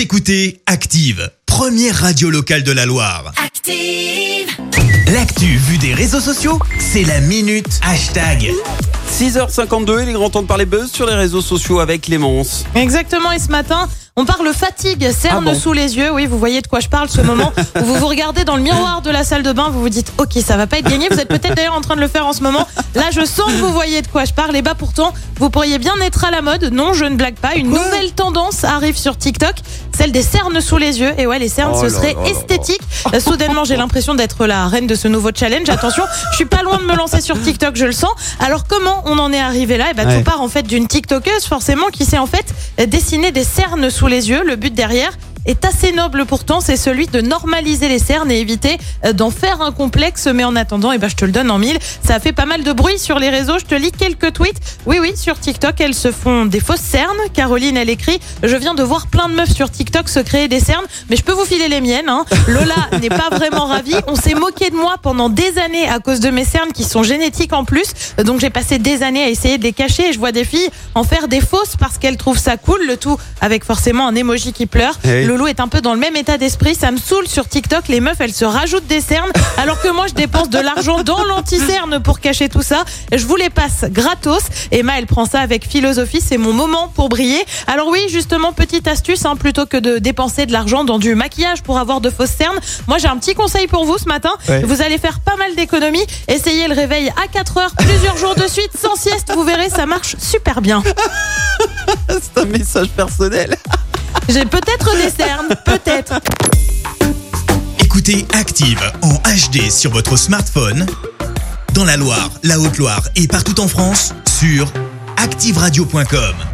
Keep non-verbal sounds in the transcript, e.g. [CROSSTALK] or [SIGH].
Vous écoutez Active, première radio locale de la Loire. Active. L'actu vue des réseaux sociaux, c'est la minute hashtag. 6h52, il est grand temps de parler buzz sur les réseaux sociaux avec Clémence. Exactement, et ce matin, on parle fatigue, cerne Ah bon sous les yeux. Oui, vous voyez de quoi je parle, ce moment [LAUGHS] où vous vous regardez dans le miroir de la salle de bain, vous vous dites, ok, ça va pas être gagné. Vous êtes peut-être d'ailleurs en train de le faire en ce moment. Là, je sens que vous voyez de quoi je parle. Et bah pourtant, vous pourriez bien être à la mode. Non, je ne blague pas. Une nouvelle tendance arrive sur TikTok, celle des cernes sous les yeux. Et ouais, les cernes, Oh ce serait là esthétique. Euh, Soudainement, j'ai l'impression d'être la reine de ce nouveau challenge. Attention, je suis pas loin de me lancer sur TikTok, je le sens. Alors comment on en est arrivé là? Et bah Ouais. tout part en fait d'une TikTokeuse forcément qui s'est en fait dessiner des cernes sous les yeux. Le but derrière est assez noble pourtant, c'est celui de normaliser les cernes et éviter euh, d'en faire un complexe. Mais en attendant, eh ben, je te le donne en mille. Ça a fait pas mal de bruit sur les réseaux. Je te lis quelques tweets. Oui, oui, sur TikTok, elles se font des fausses cernes. Caroline, elle écrit Je viens de voir plein de meufs sur TikTok se créer des cernes, mais je peux vous filer les miennes. hein. [LAUGHS] Lola n'est pas vraiment ravie. On s'est moqué de moi pendant des années à cause de mes cernes qui sont génétiques en plus. Donc j'ai passé des années à essayer de les cacher et je vois des filles en faire des fausses parce qu'elles trouvent ça cool. Le tout avec forcément un emoji qui pleure. Eh. Loulou est un peu dans le même état d'esprit. Ça me saoule sur TikTok. Les meufs, elles se rajoutent des cernes alors que moi, je dépense de l'argent dans l'anti-cerne pour cacher tout ça. Je vous les passe gratos. Emma, elle prend ça avec philosophie. C'est mon moment pour briller. Alors oui, justement, petite astuce, hein, plutôt que de dépenser de l'argent dans du maquillage pour avoir de fausses cernes, moi j'ai un petit conseil pour vous ce matin. Ouais. Vous allez faire pas mal d'économies. Essayez le réveil à 4 heures plusieurs jours de suite sans sieste. Vous verrez, ça marche super bien. [LAUGHS] C'est un message personnel. [LAUGHS] J'ai peut-être des cernes, peut-être. Écoutez Active en HD sur votre smartphone, dans la Loire, la Haute-Loire et partout en France, sur activeradio.com.